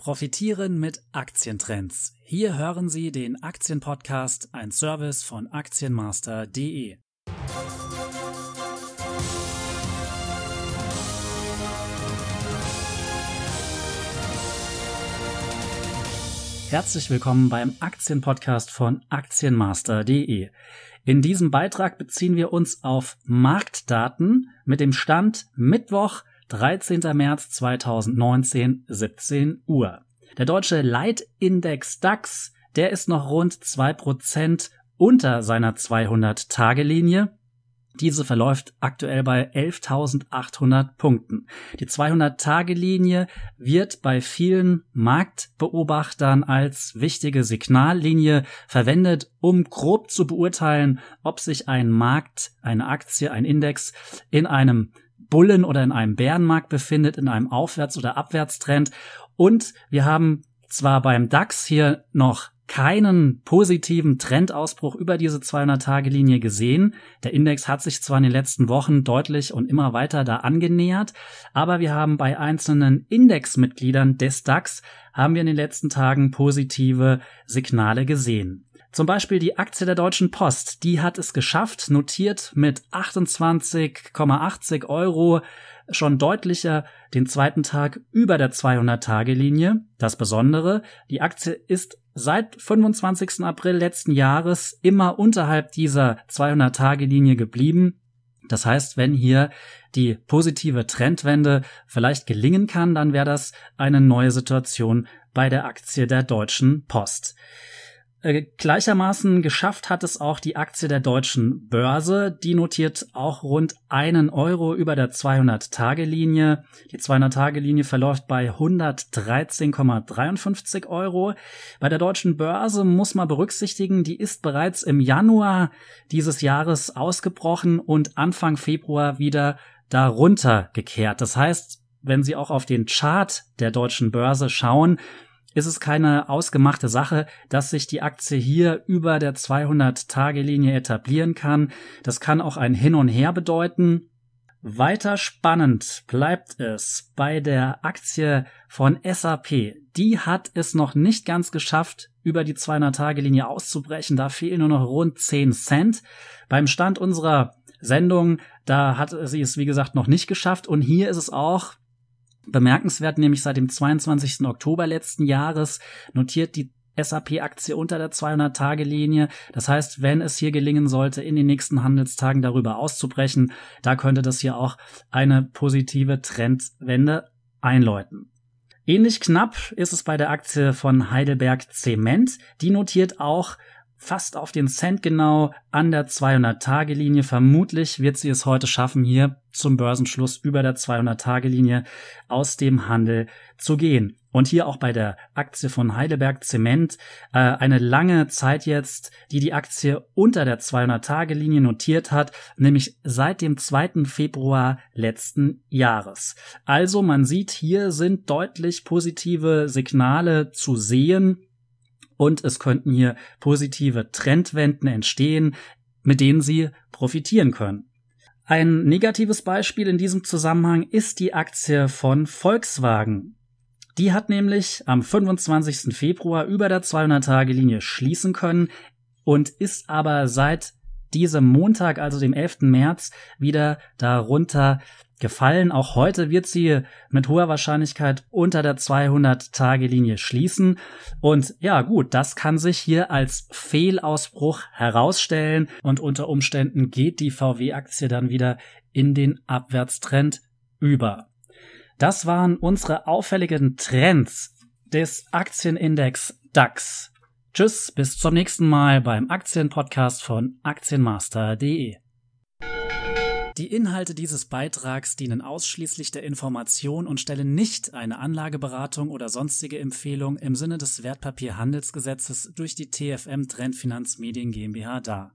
Profitieren mit Aktientrends. Hier hören Sie den Aktienpodcast, ein Service von Aktienmaster.de. Herzlich willkommen beim Aktienpodcast von Aktienmaster.de. In diesem Beitrag beziehen wir uns auf Marktdaten mit dem Stand Mittwoch, 13. März 2019, 17 Uhr. Der deutsche Leitindex DAX, der ist noch rund 2% unter seiner 200-Tage-Linie. Diese verläuft aktuell bei 11.800 Punkten. Die 200-Tage-Linie wird bei vielen Marktbeobachtern als wichtige Signallinie verwendet, um grob zu beurteilen, ob sich ein Markt, eine Aktie, ein Index in einem Bullen- oder in einem Bärenmarkt befindet, in einem Aufwärts- oder Abwärtstrend. Und wir haben zwar beim DAX hier noch keinen positiven Trendausbruch über diese 200-Tage-Linie gesehen. Der Index hat sich zwar in den letzten Wochen deutlich und immer weiter da angenähert, aber wir haben bei einzelnen Indexmitgliedern des DAX haben wir in den letzten Tagen positive Signale gesehen. Zum Beispiel die Aktie der Deutschen Post, die hat es geschafft, notiert mit 28,80 Euro schon deutlicher den zweiten Tag über der 200-Tage-Linie. Das Besondere, die Aktie ist seit 25. April letzten Jahres immer unterhalb dieser 200-Tage-Linie geblieben. Das heißt, wenn hier die positive Trendwende vielleicht gelingen kann, dann wäre das eine neue Situation bei der Aktie der Deutschen Post. Äh, gleichermaßen geschafft hat es auch die Aktie der deutschen Börse. Die notiert auch rund einen Euro über der 200-Tage-Linie. Die 200-Tage-Linie verläuft bei 113,53 Euro. Bei der deutschen Börse muss man berücksichtigen, die ist bereits im Januar dieses Jahres ausgebrochen und Anfang Februar wieder darunter gekehrt. Das heißt, wenn Sie auch auf den Chart der deutschen Börse schauen, ist es keine ausgemachte Sache, dass sich die Aktie hier über der 200-Tage-Linie etablieren kann. Das kann auch ein Hin und Her bedeuten. Weiter spannend bleibt es bei der Aktie von SAP. Die hat es noch nicht ganz geschafft, über die 200-Tage-Linie auszubrechen. Da fehlen nur noch rund 10 Cent. Beim Stand unserer Sendung, da hat sie es wie gesagt noch nicht geschafft. Und hier ist es auch Bemerkenswert nämlich seit dem 22. Oktober letzten Jahres notiert die SAP-Aktie unter der 200-Tage-Linie. Das heißt, wenn es hier gelingen sollte, in den nächsten Handelstagen darüber auszubrechen, da könnte das hier auch eine positive Trendwende einläuten. Ähnlich knapp ist es bei der Aktie von Heidelberg Zement. Die notiert auch fast auf den Cent genau an der 200-Tage-Linie. Vermutlich wird sie es heute schaffen, hier zum Börsenschluss über der 200-Tage-Linie aus dem Handel zu gehen. Und hier auch bei der Aktie von Heidelberg Zement äh, eine lange Zeit jetzt, die die Aktie unter der 200-Tage-Linie notiert hat, nämlich seit dem 2. Februar letzten Jahres. Also man sieht, hier sind deutlich positive Signale zu sehen und es könnten hier positive Trendwenden entstehen, mit denen Sie profitieren können. Ein negatives Beispiel in diesem Zusammenhang ist die Aktie von Volkswagen. Die hat nämlich am 25. Februar über der 200-Tage-Linie schließen können und ist aber seit diesem Montag, also dem 11. März, wieder darunter gefallen. Auch heute wird sie mit hoher Wahrscheinlichkeit unter der 200-Tage-Linie schließen. Und ja, gut, das kann sich hier als Fehlausbruch herausstellen und unter Umständen geht die VW-Aktie dann wieder in den Abwärtstrend über. Das waren unsere auffälligen Trends des Aktienindex DAX. Tschüss, bis zum nächsten Mal beim Aktienpodcast von Aktienmaster.de. Die Inhalte dieses Beitrags dienen ausschließlich der Information und stellen nicht eine Anlageberatung oder sonstige Empfehlung im Sinne des Wertpapierhandelsgesetzes durch die TFM Trendfinanzmedien GmbH dar